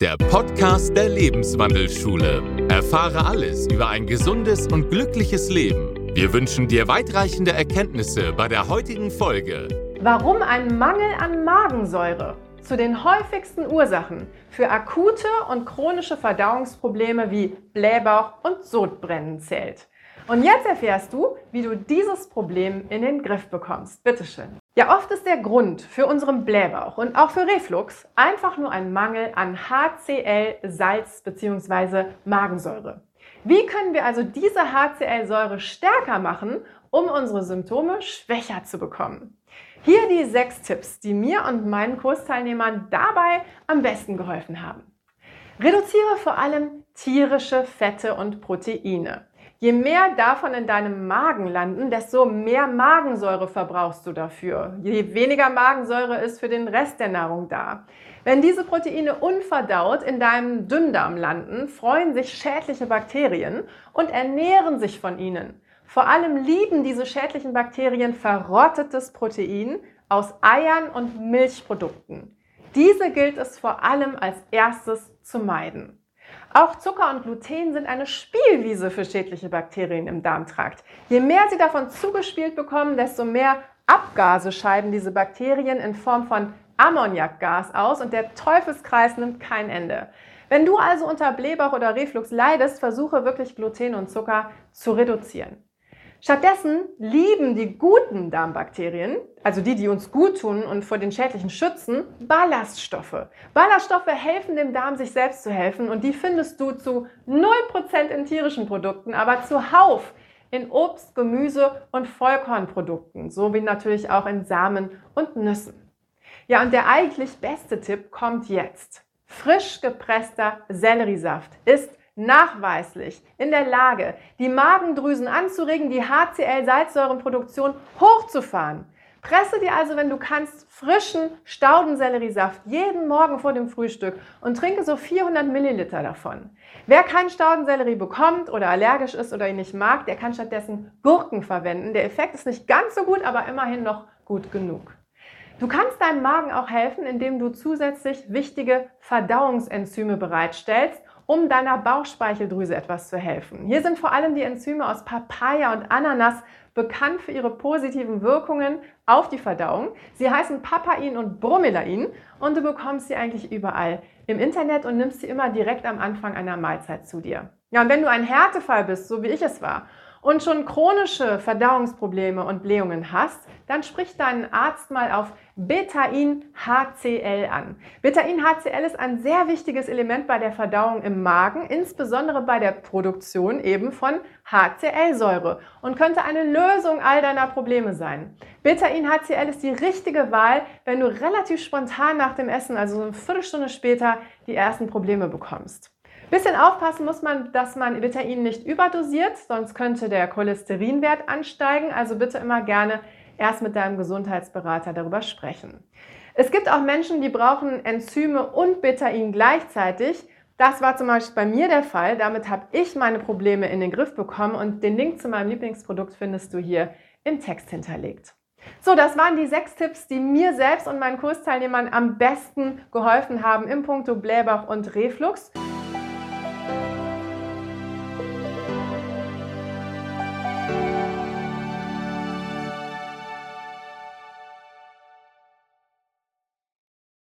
der Podcast der Lebenswandelschule. Erfahre alles über ein gesundes und glückliches Leben. Wir wünschen dir weitreichende Erkenntnisse bei der heutigen Folge. Warum ein Mangel an Magensäure zu den häufigsten Ursachen für akute und chronische Verdauungsprobleme wie Blähbauch und Sodbrennen zählt. Und jetzt erfährst du, wie du dieses Problem in den Griff bekommst. Bitteschön. Ja, oft ist der Grund für unseren Blähbauch und auch für Reflux einfach nur ein Mangel an HCl, Salz bzw. Magensäure. Wie können wir also diese HCl-Säure stärker machen, um unsere Symptome schwächer zu bekommen? Hier die sechs Tipps, die mir und meinen Kursteilnehmern dabei am besten geholfen haben. Reduziere vor allem tierische Fette und Proteine. Je mehr davon in deinem Magen landen, desto mehr Magensäure verbrauchst du dafür. Je weniger Magensäure ist für den Rest der Nahrung da. Wenn diese Proteine unverdaut in deinem Dünndarm landen, freuen sich schädliche Bakterien und ernähren sich von ihnen. Vor allem lieben diese schädlichen Bakterien verrottetes Protein aus Eiern und Milchprodukten. Diese gilt es vor allem als erstes zu meiden. Auch Zucker und Gluten sind eine Spielwiese für schädliche Bakterien im Darmtrakt. Je mehr sie davon zugespielt bekommen, desto mehr Abgase scheiden diese Bakterien in Form von Ammoniakgas aus und der Teufelskreis nimmt kein Ende. Wenn du also unter Blähbauch oder Reflux leidest, versuche wirklich Gluten und Zucker zu reduzieren. Stattdessen lieben die guten Darmbakterien, also die, die uns gut tun und vor den schädlichen schützen, Ballaststoffe. Ballaststoffe helfen dem Darm, sich selbst zu helfen und die findest du zu 0% in tierischen Produkten, aber zuhauf in Obst, Gemüse und Vollkornprodukten, sowie natürlich auch in Samen und Nüssen. Ja, und der eigentlich beste Tipp kommt jetzt. Frisch gepresster Selleriesaft ist nachweislich in der Lage, die Magendrüsen anzuregen, die HCl-Salzsäurenproduktion hochzufahren. Presse dir also, wenn du kannst, frischen Staudenselleriesaft jeden Morgen vor dem Frühstück und trinke so 400 Milliliter davon. Wer keinen Staudensellerie bekommt oder allergisch ist oder ihn nicht mag, der kann stattdessen Gurken verwenden. Der Effekt ist nicht ganz so gut, aber immerhin noch gut genug. Du kannst deinem Magen auch helfen, indem du zusätzlich wichtige Verdauungsenzyme bereitstellst um deiner Bauchspeicheldrüse etwas zu helfen. Hier sind vor allem die Enzyme aus Papaya und Ananas bekannt für ihre positiven Wirkungen auf die Verdauung. Sie heißen Papain und Bromelain und du bekommst sie eigentlich überall im Internet und nimmst sie immer direkt am Anfang einer Mahlzeit zu dir. Ja, und wenn du ein Härtefall bist, so wie ich es war, und schon chronische Verdauungsprobleme und Blähungen hast, dann sprich deinen Arzt mal auf Betain-HCl an. Betain-HCl ist ein sehr wichtiges Element bei der Verdauung im Magen, insbesondere bei der Produktion eben von HCl-Säure und könnte eine Lösung all deiner Probleme sein. Betain-HCl ist die richtige Wahl, wenn du relativ spontan nach dem Essen, also eine Viertelstunde später, die ersten Probleme bekommst. Bisschen aufpassen muss man, dass man Betain nicht überdosiert, sonst könnte der Cholesterinwert ansteigen. Also bitte immer gerne erst mit deinem Gesundheitsberater darüber sprechen. Es gibt auch Menschen, die brauchen Enzyme und Betain gleichzeitig. Das war zum Beispiel bei mir der Fall. Damit habe ich meine Probleme in den Griff bekommen und den Link zu meinem Lieblingsprodukt findest du hier im Text hinterlegt. So, das waren die sechs Tipps, die mir selbst und meinen Kursteilnehmern am besten geholfen haben im Punkto Blähbauch und Reflux.